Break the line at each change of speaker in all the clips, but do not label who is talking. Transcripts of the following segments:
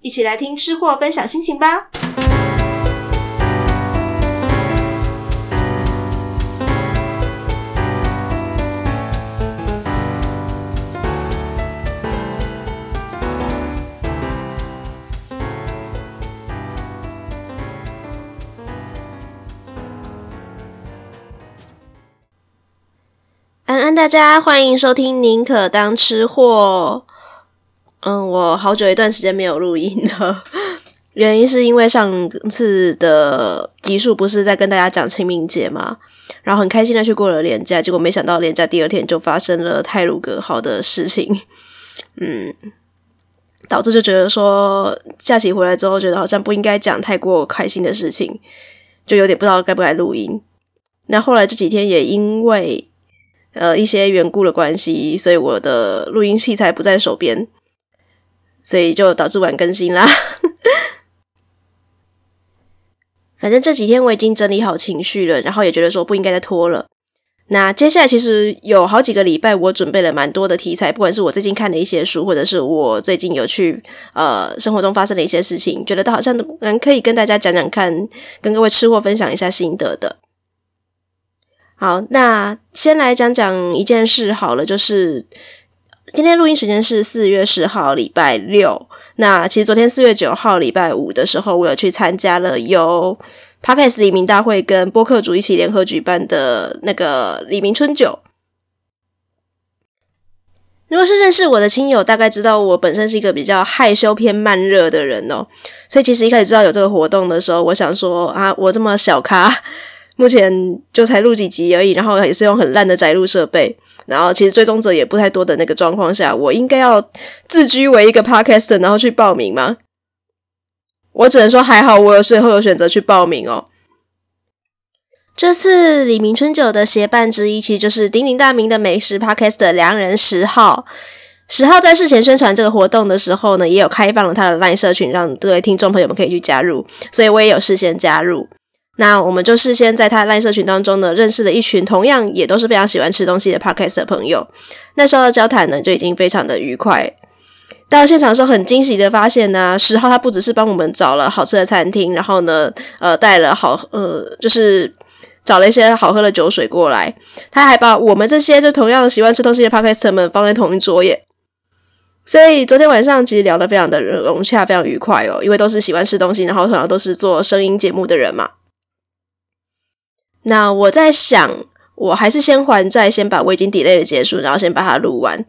一起来听吃货分享心情吧！安安，大家欢迎收听《宁可当吃货》。嗯，我好久一段时间没有录音了，原因是因为上次的集数不是在跟大家讲清明节嘛，然后很开心的去过了年假，结果没想到连假第二天就发生了泰鲁格号的事情，嗯，导致就觉得说假期回来之后，觉得好像不应该讲太过开心的事情，就有点不知道该不该录音。那后来这几天也因为呃一些缘故的关系，所以我的录音器材不在手边。所以就导致晚更新啦。反正这几天我已经整理好情绪了，然后也觉得说不应该再拖了。那接下来其实有好几个礼拜，我准备了蛮多的题材，不管是我最近看的一些书，或者是我最近有去呃生活中发生的一些事情，觉得都好像能可以跟大家讲讲看，跟各位吃货分享一下心得的。好，那先来讲讲一件事好了，就是。今天录音时间是四月十号，礼拜六。那其实昨天四月九号，礼拜五的时候，我有去参加了由 Podcast 里民大会跟播客煮一起联合举办的那个里民春酒。如果是认识我的亲友，大概知道我本身是一个比较害羞偏慢热的人哦。所以其实一开始知道有这个活动的时候，我想说啊，我这么小咖，目前就才录几集而已，然后也是用很烂的载录设备。然后，其实追踪者也不太多的那个状况下，我应该要自居为一个 podcaster，然后去报名吗？我只能说还好，我有最后有选择去报名哦。这次李明春酒的协办之一，其实就是鼎鼎大名的美食 podcaster 良人十号。十号在事前宣传这个活动的时候呢，也有开放了他的 LINE 社群，让各位听众朋友们可以去加入，所以我也有事先加入。那我们就事先在他赖社群当中呢，认识了一群同样也都是非常喜欢吃东西的 Podcast 的朋友。那时候的交谈呢，就已经非常的愉快。到现场的时候，很惊喜的发现呢，十号他不只是帮我们找了好吃的餐厅，然后呢，呃，带了好呃，就是找了一些好喝的酒水过来，他还把我们这些就同样喜欢吃东西的 Podcast 们放在同一桌耶。所以昨天晚上其实聊得非常的融洽，非常愉快哦，因为都是喜欢吃东西，然后同样都是做声音节目的人嘛。那我在想，我还是先还债，先把我已经 delay 的结束，然后先把它录完。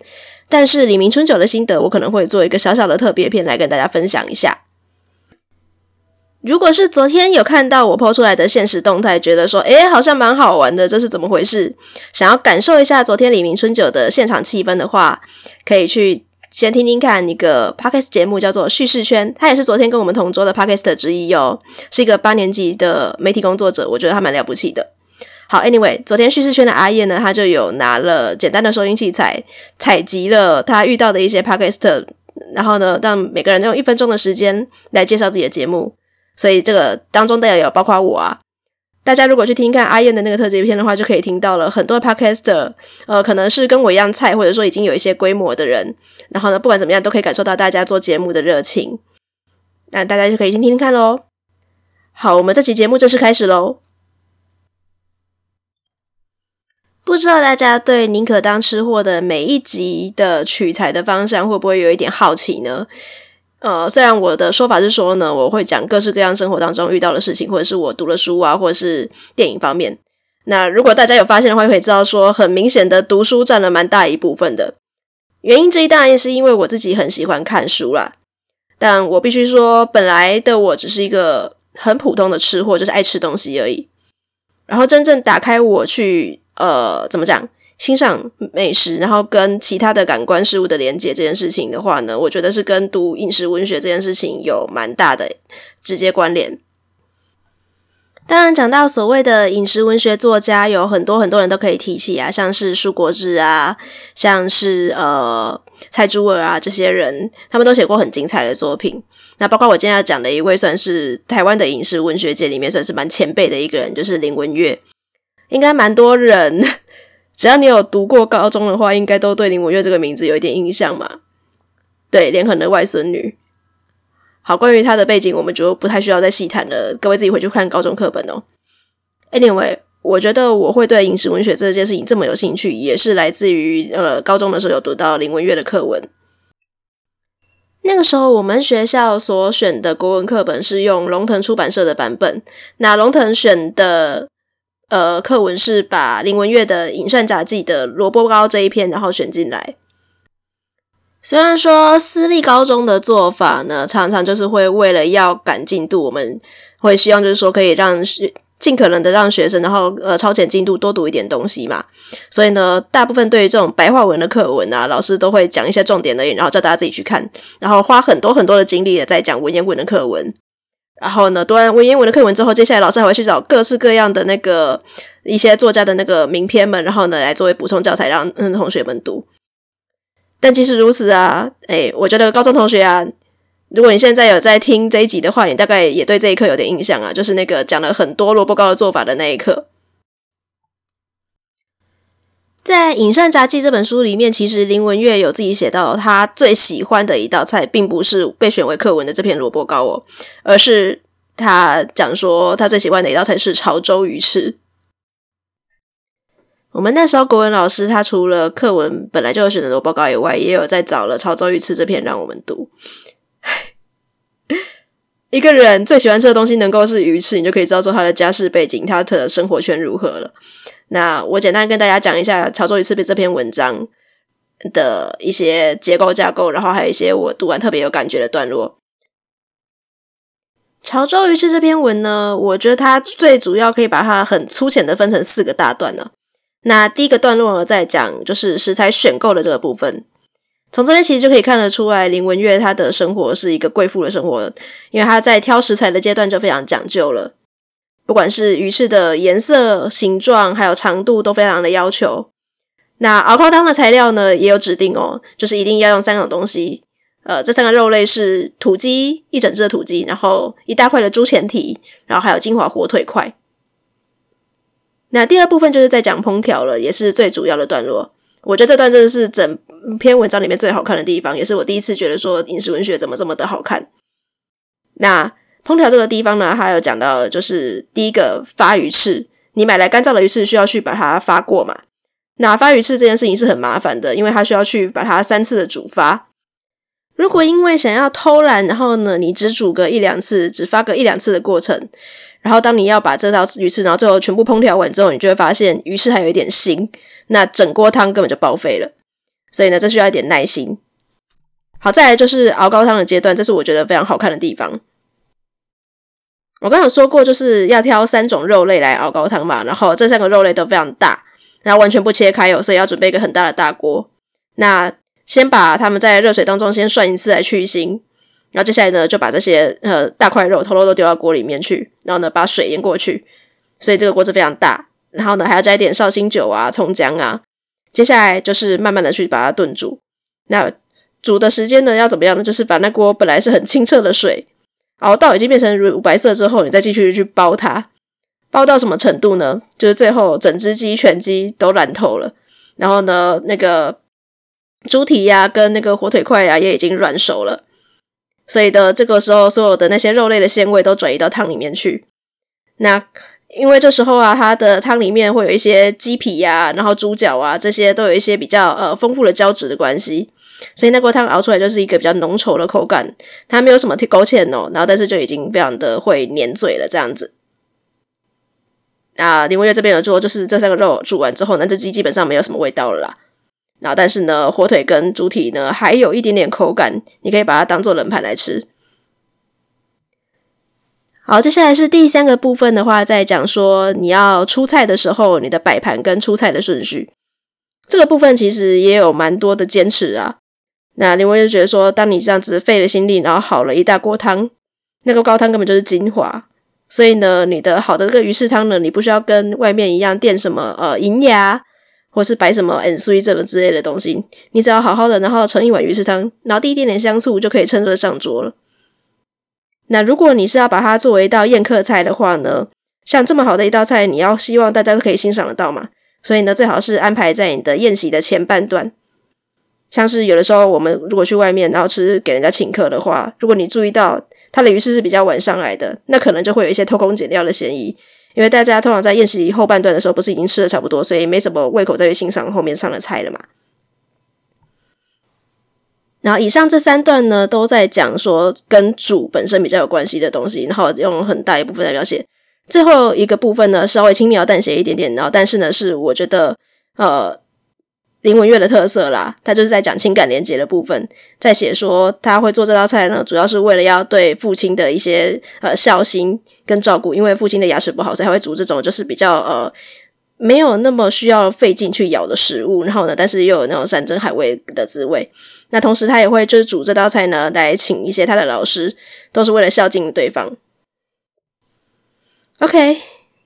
但是李明春酒的心得，我可能会做一个小小的特别篇来跟大家分享一下。如果是昨天有看到我 po 出来的现实动态，觉得说，诶，好像蛮好玩的，这是怎么回事？想要感受一下昨天李明春酒的现场气氛的话，可以去先听听看一个 podcast 节目，叫做叙事圈，他也是昨天跟我们同桌的 podcast 之一哦，是一个八年级的媒体工作者，我觉得他蛮了不起的。好，Anyway，昨天叙事圈的阿燕呢，他就有拿了简单的收音器材，采集了他遇到的一些 podcast，然后呢，让每个人用一分钟的时间来介绍自己的节目，所以这个当中当然有包括我啊。大家如果去听看阿燕的那个特辑片的话，就可以听到了很多 podcaster，呃，可能是跟我一样菜，或者说已经有一些规模的人。然后呢，不管怎么样，都可以感受到大家做节目的热情。那大家就可以先听听看喽。好，我们这期节目正式开始喽。不知道大家对宁可当吃货的每一集的取材的方向会不会有一点好奇呢？呃，虽然我的说法是说呢，我会讲各式各样生活当中遇到的事情，或者是我读了书啊，或者是电影方面。那如果大家有发现的话，可以知道说，很明显的读书占了蛮大一部分的。原因之一当然是因为我自己很喜欢看书啦。但我必须说，本来的我只是一个很普通的吃货，就是爱吃东西而已。然后真正打开我去，呃，怎么讲，欣赏美食，然后跟其他的感官事物的连接这件事情的话呢，我觉得是跟读饮食文学这件事情有蛮大的直接关联。当然，讲到所谓的饮食文学作家，有很多很多人都可以提起啊，像是舒国治啊，像是呃蔡珠儿啊，这些人他们都写过很精彩的作品。那包括我今天要讲的一位，算是台湾的饮食文学界里面算是蛮前辈的一个人，就是林文月。应该蛮多人，只要你有读过高中的话，应该都对林文月这个名字有一点印象嘛。对，连横的外孙女。好，关于他的背景，我们就不太需要再细谈了。各位自己回去看高中课本哦。Anyway，我觉得我会对饮食文学这件事情这么有兴趣，也是来自于呃高中的时候有读到林文月的课文。那个时候我们学校所选的国文课本是用龙腾出版社的版本，那龙腾选的呃课文是把林文月的《饮膳杂记》的萝卜糕这一篇，然后选进来。虽然说私立高中的做法呢，常常就是会为了要赶进度，我们会希望就是说可以让学尽可能的让学生，然后呃超前进度多读一点东西嘛。所以呢，大部分对于这种白话文的课文啊，老师都会讲一些重点的，然后叫大家自己去看，然后花很多很多的精力的在讲文言文的课文。然后呢，读完文言文的课文之后，接下来老师还会去找各式各样的那个一些作家的那个名篇们，然后呢来作为补充教材让嗯同学们读。但即使如此啊，哎，我觉得高中同学啊，如果你现在有在听这一集的话，你大概也对这一课有点印象啊，就是那个讲了很多萝卜糕的做法的那一课。在《饮膳杂记》这本书里面，其实林文月有自己写到，他最喜欢的一道菜，并不是被选为课文的这片萝卜糕哦，而是他讲说他最喜欢的一道菜是潮州鱼翅。我们那时候国文老师，他除了课文本来就有选的萝卜糕以外，也有在找了潮州鱼翅这篇让我们读。一个人最喜欢吃的东西能够是鱼翅，你就可以知道说他的家世背景、他的生活圈如何了。那我简单跟大家讲一下潮州鱼翅这篇文章的一些结构架构，然后还有一些我读完特别有感觉的段落。潮州鱼翅这篇文呢，我觉得它最主要可以把它很粗浅的分成四个大段呢。那第一个段落呢，在讲就是食材选购的这个部分。从这边其实就可以看得出来，林文月她的生活是一个贵妇的生活，因为她在挑食材的阶段就非常讲究了，不管是鱼翅的颜色、形状，还有长度都非常的要求。那熬高汤的材料呢，也有指定哦，就是一定要用三种东西，呃，这三个肉类是土鸡，一整只的土鸡，然后一大块的猪前蹄，然后还有金华火腿块。那第二部分就是在讲烹调了，也是最主要的段落。我觉得这段真的是整篇文章里面最好看的地方，也是我第一次觉得说饮食文学怎么这么的好看。那烹调这个地方呢，还有讲到就是第一个发鱼翅，你买来干燥的鱼翅需要去把它发过嘛？那发鱼翅这件事情是很麻烦的，因为它需要去把它三次的煮发。如果因为想要偷懒，然后呢，你只煮个一两次，只发个一两次的过程。然后，当你要把这道鱼翅，然后最后全部烹调完之后，你就会发现鱼翅还有一点腥，那整锅汤根本就报废了。所以呢，这需要一点耐心。好，再来就是熬高汤的阶段，这是我觉得非常好看的地方。我刚有说过，就是要挑三种肉类来熬高汤嘛，然后这三个肉类都非常大，然后完全不切开哦，所以要准备一个很大的大锅。那先把它们在热水当中先涮一次来去腥。然后接下来呢，就把这些呃大块肉、偷偷都丢到锅里面去，然后呢把水淹过去，所以这个锅子非常大。然后呢还要加一点绍兴酒啊、葱姜啊。接下来就是慢慢的去把它炖煮。那煮的时间呢要怎么样呢？就是把那锅本来是很清澈的水熬到已经变成乳白色之后，你再继续去煲它。煲到什么程度呢？就是最后整只鸡全鸡都烂透了，然后呢那个猪蹄呀跟那个火腿块呀也已经软熟了。所以的这个时候，所有的那些肉类的鲜味都转移到汤里面去。那因为这时候啊，它的汤里面会有一些鸡皮呀、然后猪脚啊，这些都有一些比较呃丰富的胶质的关系，所以那锅汤熬出来就是一个比较浓稠的口感。它没有什么勾芡哦，然后但是就已经非常的会粘嘴了这样子。啊，林文月这边有做，就是这三个肉煮完之后呢，这鸡基本上没有什么味道了啦。然后，但是呢，火腿跟猪蹄呢，还有一点点口感，你可以把它当做冷盘来吃。好，接下来是第三个部分的话，在讲说你要出菜的时候，你的摆盘跟出菜的顺序。这个部分其实也有蛮多的坚持啊。那林文就觉得说，当你这样子费了心力，然后好了一大锅汤，那个高汤根本就是精华。所以呢，你的好的这个鱼翅汤呢，你不需要跟外面一样垫什么呃银芽。或是摆什么 N C 这个之类的东西，你只要好好的，然后盛一碗鱼翅汤，然后滴一点点香醋，就可以趁热上桌了。那如果你是要把它作为一道宴客菜的话呢，像这么好的一道菜，你要希望大家都可以欣赏得到嘛，所以呢，最好是安排在你的宴席的前半段。像是有的时候我们如果去外面然后吃给人家请客的话，如果你注意到它的鱼翅是比较晚上来的，那可能就会有一些偷工减料的嫌疑。因为大家通常在宴席后半段的时候，不是已经吃的差不多，所以没什么胃口再去欣赏后面上的菜了嘛。然后以上这三段呢，都在讲说跟煮本身比较有关系的东西，然后用很大一部分来描写。最后一个部分呢，稍微轻描淡写一点点，然后但是呢，是我觉得呃。林文月的特色啦，他就是在讲情感连结的部分，在写说他会做这道菜呢，主要是为了要对父亲的一些呃孝心跟照顾，因为父亲的牙齿不好，所以他会煮这种就是比较呃没有那么需要费劲去咬的食物，然后呢，但是又有那种山珍海味的滋味。那同时他也会就是煮这道菜呢，来请一些他的老师，都是为了孝敬对方。OK，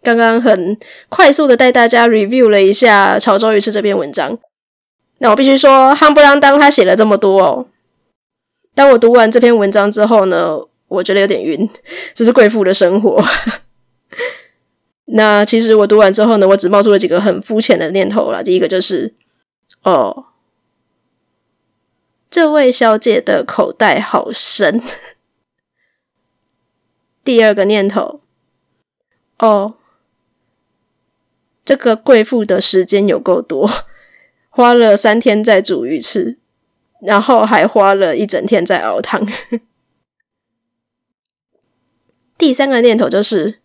刚刚很快速的带大家 review 了一下潮州鱼翅这篇文章。那我必须说，夯不啷当他写了这么多哦。当我读完这篇文章之后呢，我觉得有点晕。这是贵妇的生活。那其实我读完之后呢，我只冒出了几个很肤浅的念头啦。第一个就是，哦，这位小姐的口袋好深。第二个念头，哦，这个贵妇的时间有够多。花了三天在煮鱼翅，然后还花了一整天在熬汤。第三个念头就是，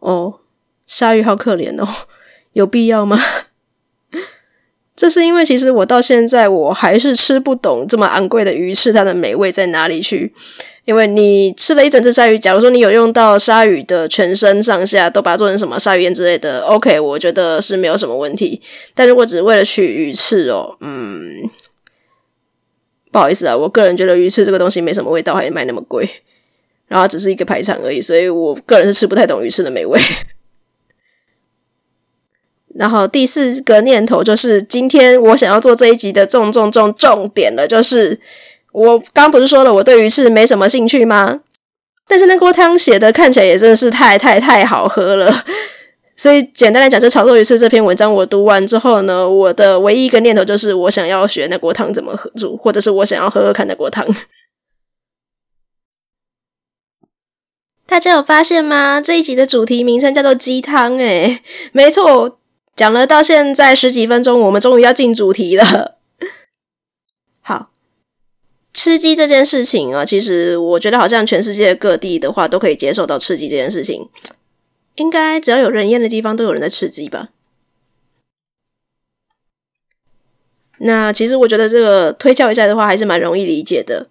哦，鲨鱼好可怜哦，有必要吗？这是因为其实我到现在我还是吃不懂这么昂贵的鱼翅，它的美味在哪里去。因为你吃了一整只鲨鱼，假如说你有用到鲨鱼的全身上下都把它做成什么鲨鱼宴之类的，OK，我觉得是没有什么问题。但如果只是为了取鱼翅哦，嗯，不好意思啊，我个人觉得鱼翅这个东西没什么味道，还卖那么贵，然后只是一个排场而已，所以我个人是吃不太懂鱼翅的美味。然后第四个念头就是，今天我想要做这一集的重重重重点了，就是。我刚不是说了我对鱼翅没什么兴趣吗？但是那锅汤写的看起来也真的是太太太好喝了，所以简单来讲，就炒作鱼翅这篇文章我读完之后呢，我的唯一一个念头就是我想要学那锅汤怎么喝煮，或者是我想要喝喝看那锅汤。大家有发现吗？这一集的主题名称叫做鸡汤，诶，没错，讲了到现在十几分钟，我们终于要进主题了。吃鸡这件事情啊，其实我觉得好像全世界各地的话都可以接受到吃鸡这件事情，应该只要有人烟的地方都有人在吃鸡吧。那其实我觉得这个推敲一下的话，还是蛮容易理解的。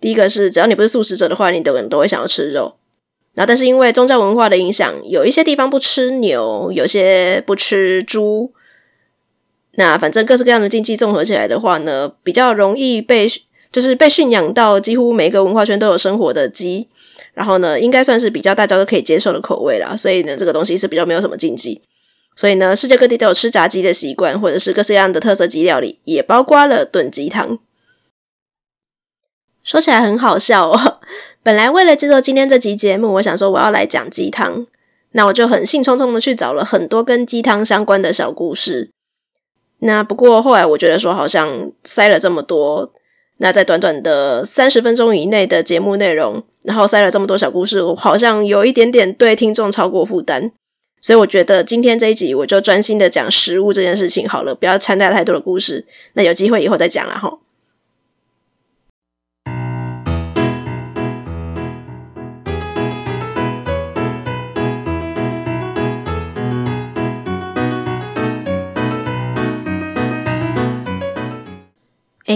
第一个是，只要你不是素食者的话，你的人都会想要吃肉。那但是因为宗教文化的影响，有一些地方不吃牛，有些不吃猪。那反正各式各样的禁忌综合起来的话呢，比较容易被。就是被驯养到几乎每个文化圈都有生活的鸡，然后呢，应该算是比较大家都可以接受的口味啦。所以呢，这个东西是比较没有什么禁忌。所以呢，世界各地都有吃炸鸡的习惯，或者是各式各样的特色鸡料理，也包括了炖鸡汤。说起来很好笑哦，本来为了制作今天这集节目，我想说我要来讲鸡汤，那我就很兴冲冲的去找了很多跟鸡汤相关的小故事。那不过后来我觉得说，好像塞了这么多。那在短短的三十分钟以内的节目内容，然后塞了这么多小故事，我好像有一点点对听众超过负担，所以我觉得今天这一集我就专心的讲食物这件事情好了，不要掺带太多的故事。那有机会以后再讲了哈。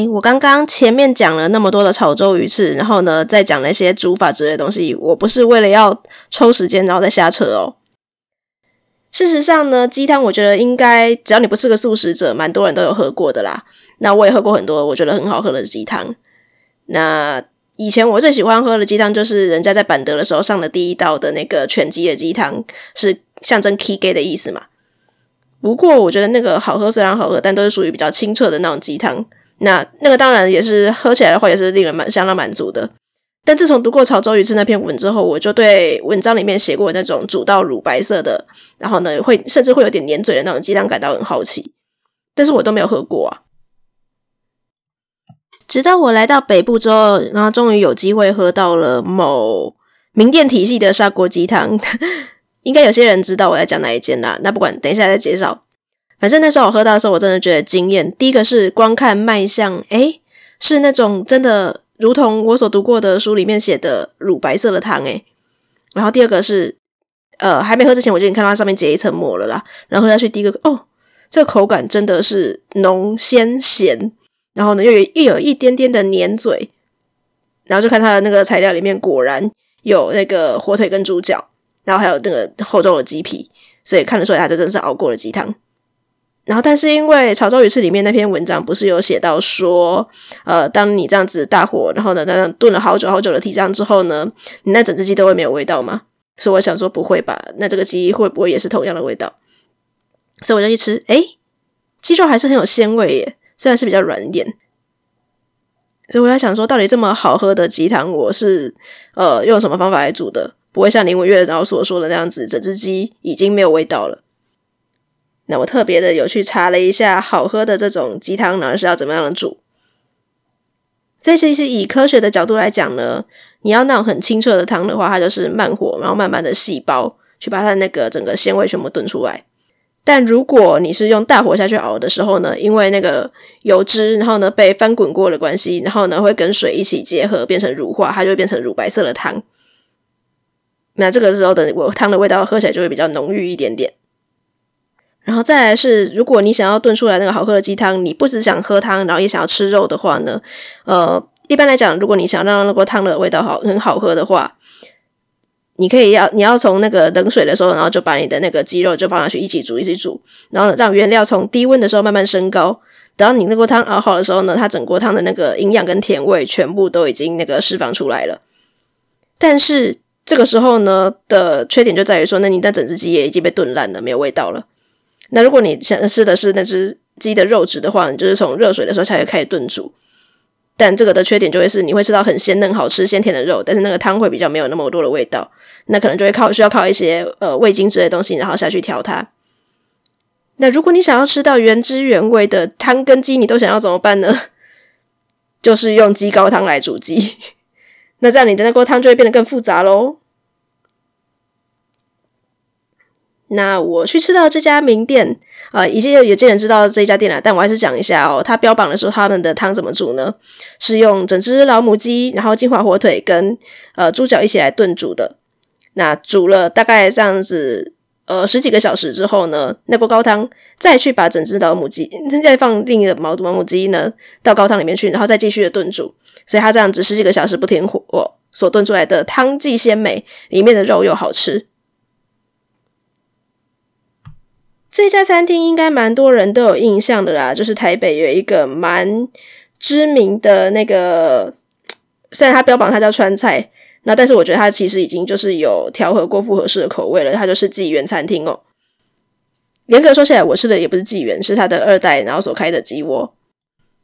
我刚刚前面讲了那么多的潮州鱼翅，然后呢，再讲那些煮法之类的东西，我不是为了要抽时间然后再瞎扯哦。事实上呢，鸡汤我觉得应该只要你不是个素食者，蛮多人都有喝过的啦。那我也喝过很多我觉得很好喝的鸡汤。那以前我最喜欢喝的鸡汤就是人家在板德的时候上的第一道的那个全鸡的鸡汤，是象征 Kigay 的意思嘛。不过我觉得那个好喝虽然好喝，但都是属于比较清澈的那种鸡汤。那那个当然也是喝起来的话，也是令人蛮相当满足的。但自从读过潮州鱼翅那篇文之后，我就对文章里面写过那种煮到乳白色的，然后呢会甚至会有点黏嘴的那种鸡汤感到很好奇。但是我都没有喝过啊。直到我来到北部之后，然后终于有机会喝到了某名店体系的砂锅鸡汤。应该有些人知道我在讲哪一间啦。那不管，等一下再介绍。反正那时候我喝到的时候，我真的觉得惊艳。第一个是光看卖相，诶，是那种真的如同我所读过的书里面写的乳白色的汤，诶。然后第二个是，呃，还没喝之前我就已经看到它上面结一层膜了啦。然后喝下去，第一个，哦，这个口感真的是浓鲜咸，然后呢又有又有一点点的黏嘴。然后就看它的那个材料里面，果然有那个火腿跟猪脚，然后还有那个厚重的鸡皮，所以看得出来它就真是熬过了鸡汤。然后，但是因为潮州鱼翅里面那篇文章不是有写到说，呃，当你这样子大火，然后呢，那样炖了好久好久的蹄酱之后呢，你那整只鸡都会没有味道吗？所以我想说不会吧，那这个鸡会不会也是同样的味道？所以我就一吃，诶，鸡肉还是很有鲜味耶，虽然是比较软一点。所以我在想说，到底这么好喝的鸡汤，我是呃用什么方法来煮的？不会像林文月然后所说的那样子，整只鸡已经没有味道了。那我特别的有去查了一下，好喝的这种鸡汤呢是要怎么样的煮？这其实以科学的角度来讲呢，你要那种很清澈的汤的话，它就是慢火，然后慢慢的细胞，去把它那个整个鲜味全部炖出来。但如果你是用大火下去熬的时候呢，因为那个油脂，然后呢被翻滚过的关系，然后呢会跟水一起结合，变成乳化，它就会变成乳白色的汤。那这个时候的我汤的味道喝起来就会比较浓郁一点点。然后再来是，如果你想要炖出来那个好喝的鸡汤，你不只想喝汤，然后也想要吃肉的话呢，呃，一般来讲，如果你想让那锅汤的味道好很好喝的话，你可以要你要从那个冷水的时候，然后就把你的那个鸡肉就放下去一起煮一起煮，然后让原料从低温的时候慢慢升高，等到你那锅汤熬好的时候呢，它整锅汤的那个营养跟甜味全部都已经那个释放出来了。但是这个时候呢的缺点就在于说，那你的整只鸡也已经被炖烂了，没有味道了。那如果你想吃的是那只鸡的肉质的话，你就是从热水的时候才会开始炖煮。但这个的缺点就会是你会吃到很鲜嫩、好吃、鲜甜的肉，但是那个汤会比较没有那么多的味道。那可能就会靠需要靠一些呃味精之类的东西，然后下去调它。那如果你想要吃到原汁原味的汤跟鸡，你都想要怎么办呢？就是用鸡高汤来煮鸡。那这样你的那锅汤就会变得更复杂喽。那我去吃到这家名店，呃，已经有有些人知道这家店了，但我还是讲一下哦。他标榜的时候，他们的汤怎么煮呢？是用整只老母鸡，然后金华火腿跟呃猪脚一起来炖煮的。那煮了大概这样子，呃十几个小时之后呢，那锅高汤再去把整只老母鸡，再放另一个毛老母鸡呢到高汤里面去，然后再继续的炖煮。所以它这样子十几个小时不停火所炖出来的汤既鲜美，里面的肉又好吃。这家餐厅应该蛮多人都有印象的啦，就是台北有一个蛮知名的那个，虽然它标榜它叫川菜，那但是我觉得它其实已经就是有调和过复合式的口味了，它就是纪元餐厅哦。严格说起来，我吃的也不是纪元，是它的二代，然后所开的鸡窝。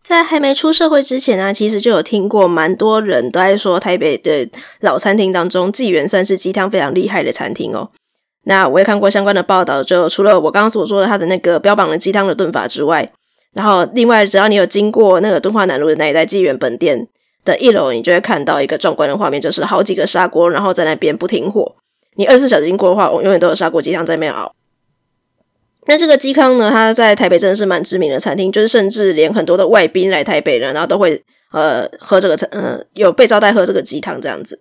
在还没出社会之前呢，其实就有听过蛮多人都在说，台北的老餐厅当中，纪元算是鸡汤非常厉害的餐厅哦。那我也看过相关的报道，就除了我刚刚所说的它的那个标榜的鸡汤的炖法之外，然后另外只要你有经过那个敦化南路的那一带纪元本店的一楼，你就会看到一个壮观的画面，就是好几个砂锅，然后在那边不停火。你二十四小时经过的话，我永远都有砂锅鸡汤在那边熬。那这个鸡汤呢，它在台北真的是蛮知名的餐厅，就是甚至连很多的外宾来台北人，然后都会呃喝这个餐，呃有被招待喝这个鸡汤这样子。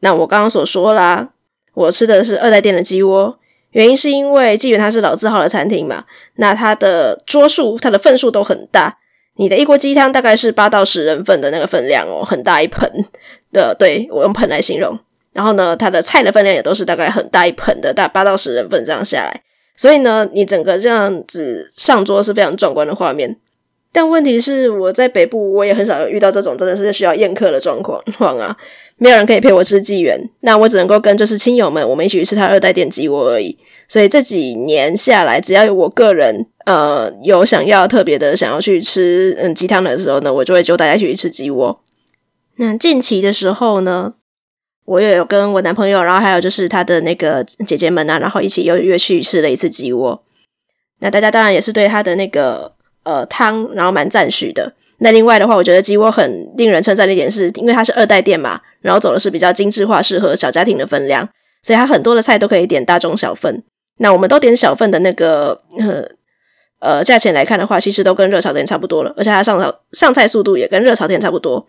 那我刚刚所说啦。我吃的是二代店的鸡窝，原因是因为纪元它是老字号的餐厅嘛，那它的桌数、它的份数都很大，你的一锅鸡汤大概是八到十人份的那个分量哦，很大一盆的，对，我用盆来形容。然后呢，它的菜的分量也都是大概很大一盆的，大八到十人份这样下来。所以呢，你整个这样子上桌是非常壮观的画面。但问题是，我在北部，我也很少有遇到这种真的是需要宴客的状况况啊，没有人可以陪我吃鸡圆，那我只能够跟就是亲友们，我们一起去吃他二代店鸡窝而已。所以这几年下来，只要有我个人呃有想要特别的想要去吃嗯鸡汤的时候呢，我就会揪大家一起去吃鸡窝。那近期的时候呢，我也有跟我男朋友，然后还有就是他的那个姐姐们啊，然后一起又约去吃了一次鸡窝。那大家当然也是对他的那个呃汤，然后蛮赞许的。那另外的话，我觉得鸡窝很令人称赞的一点是，因为它是二代店嘛，然后走的是比较精致化，适合小家庭的分量，所以它很多的菜都可以点大中小份。那我们都点小份的那个呃呃价钱来看的话，其实都跟热炒店差不多了，而且它上炒上菜速度也跟热炒店差不多。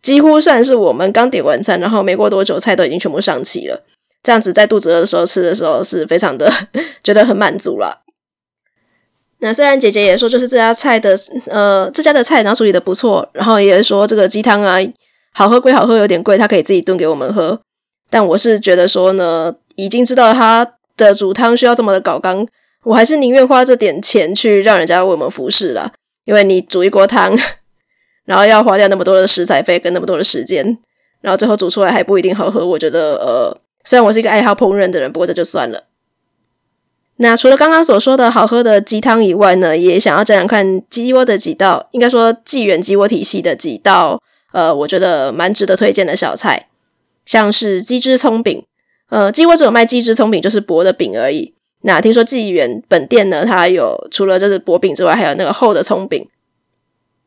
几乎算是我们刚点完餐，然后没过多久菜都已经全部上齐了。这样子在肚子饿的时候吃的时候是非常的 觉得很满足了。那虽然姐姐也说就是这家菜的呃这家的菜然后处理的不错，然后也说这个鸡汤啊好喝归好喝，有点贵，他可以自己炖给我们喝。但我是觉得说呢，已经知道他的煮汤需要这么的搞刚，我还是宁愿花这点钱去让人家为我们服侍了，因为你煮一锅汤。然后要花掉那么多的食材费跟那么多的时间，然后最后煮出来还不一定好喝。我觉得，呃，虽然我是一个爱好烹饪的人，不过这就算了。那除了刚刚所说的好喝的鸡汤以外呢，也想要讲讲看鸡窝的几道，应该说纪元鸡窝体系的几道，呃，我觉得蛮值得推荐的小菜，像是鸡汁葱饼。呃，鸡窝只有卖鸡汁葱饼，就是薄的饼而已。那听说纪元本店呢，它有除了就是薄饼之外，还有那个厚的葱饼。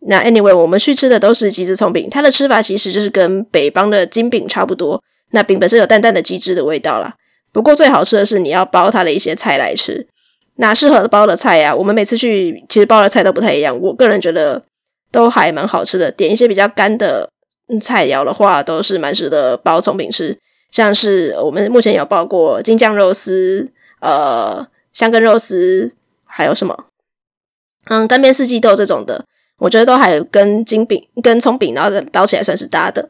那 anyway，我们去吃的都是鸡汁葱饼，它的吃法其实就是跟北方的筋饼差不多。那饼本身有淡淡的鸡汁的味道啦。不过最好吃的是你要包它的一些菜来吃。那适合包的菜呀、我们每次去其实包的菜都不太一样。我个人觉得都还蛮好吃的。点一些比较干的菜肴的话，都是蛮值得包葱饼吃。像是我们目前有包过京酱肉丝、呃香根肉丝，还有什么？嗯，干煸四季豆这种的。我觉得都还跟金饼、跟葱饼，然后包起来算是搭的。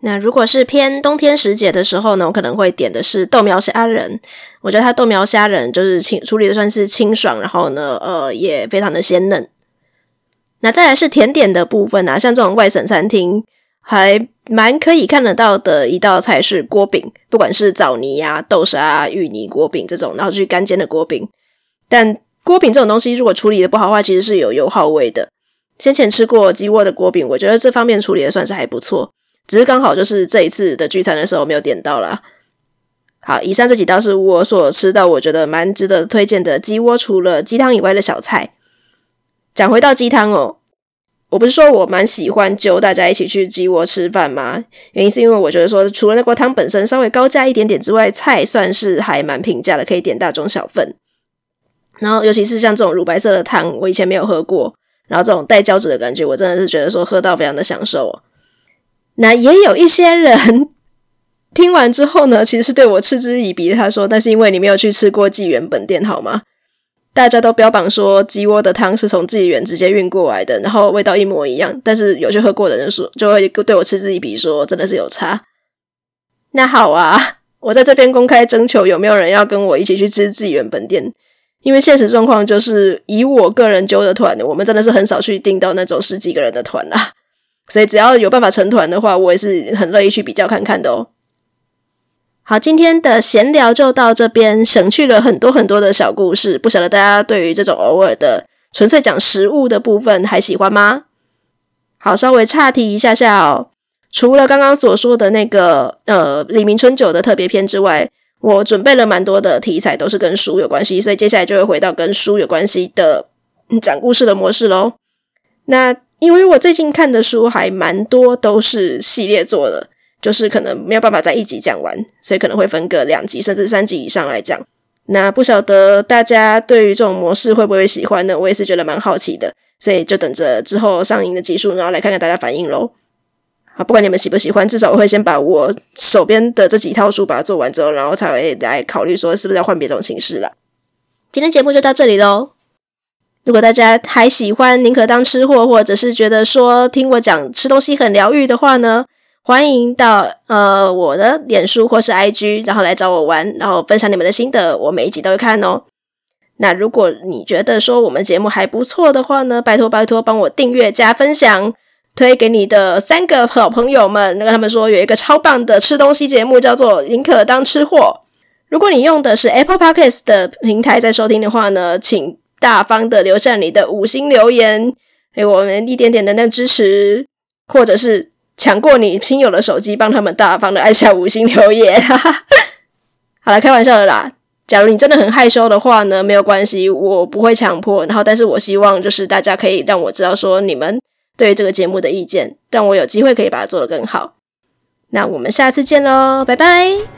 那如果是偏冬天时节的时候呢，我可能会点的是豆苗虾仁。我觉得它豆苗虾仁就是清处理的算是清爽，然后呢，呃，也非常的鲜嫩。那再来是甜点的部分啊，像这种外省餐厅还蛮可以看得到的一道菜是锅饼，不管是枣泥啊、豆沙、芋泥锅饼这种，然后去干煎的锅饼，但。锅饼这种东西，如果处理的不好的话，其实是有油耗味的。先前吃过鸡窝的锅饼，我觉得这方面处理的算是还不错，只是刚好就是这一次的聚餐的时候没有点到啦。好，以上这几道是我所吃到我觉得蛮值得推荐的鸡窝，除了鸡汤以外的小菜。讲回到鸡汤哦，我不是说我蛮喜欢揪大家一起去鸡窝吃饭吗？原因是因为我觉得说，除了那锅汤本身稍微高价一点点之外，菜算是还蛮平价的，可以点大中小份。然后，尤其是像这种乳白色的汤，我以前没有喝过。然后，这种带胶质的感觉，我真的是觉得说喝到非常的享受哦。那也有一些人听完之后呢，其实是对我嗤之以鼻。他说：“但是因为你没有去吃过纪元本店，好吗？大家都标榜说鸡窝的汤是从纪元直接运过来的，然后味道一模一样。但是有去喝过的人说，就会对我嗤之以鼻，说真的是有差。那好啊，我在这边公开征求，有没有人要跟我一起去吃纪元本店？”因为现实状况就是，以我个人揪的团，我们真的是很少去订到那种十几个人的团啦。所以只要有办法成团的话，我也是很乐意去比较看看的哦。好，今天的闲聊就到这边，省去了很多很多的小故事。不晓得大家对于这种偶尔的纯粹讲食物的部分还喜欢吗？好，稍微岔题一下下哦。除了刚刚所说的那个呃李明春酒的特别篇之外。我准备了蛮多的题材，都是跟书有关系，所以接下来就会回到跟书有关系的讲故事的模式喽。那因为我最近看的书还蛮多，都是系列做的，就是可能没有办法在一集讲完，所以可能会分个两集甚至三集以上来讲。那不晓得大家对于这种模式会不会喜欢呢？我也是觉得蛮好奇的，所以就等着之后上映的集数，然后来看看大家反应喽。啊，不管你们喜不喜欢，至少我会先把我手边的这几套书把它做完之后，然后才会来考虑说是不是要换别种形式了。今天节目就到这里喽。如果大家还喜欢宁可当吃货，或者是觉得说听我讲吃东西很疗愈的话呢，欢迎到呃我的脸书或是 IG，然后来找我玩，然后分享你们的心得，我每一集都会看哦。那如果你觉得说我们节目还不错的话呢，拜托拜托帮我订阅加分享，推给你的三个好朋友们，跟他们说有一个超棒的吃东西节目叫做宁可当吃货。如果你用的是 Apple Podcast 的平台在收听的话呢，请大方的留下你的五星留言，给我们一点点的那支持，或者是。抢过你亲友的手机，帮他们大方的按下五星留言。好了，开玩笑的啦。假如你真的很害羞的话呢，没有关系，我不会强迫。然后，但是我希望就是大家可以让我知道说你们对于这个节目的意见，让我有机会可以把它做得更好。那我们下次见喽，拜拜。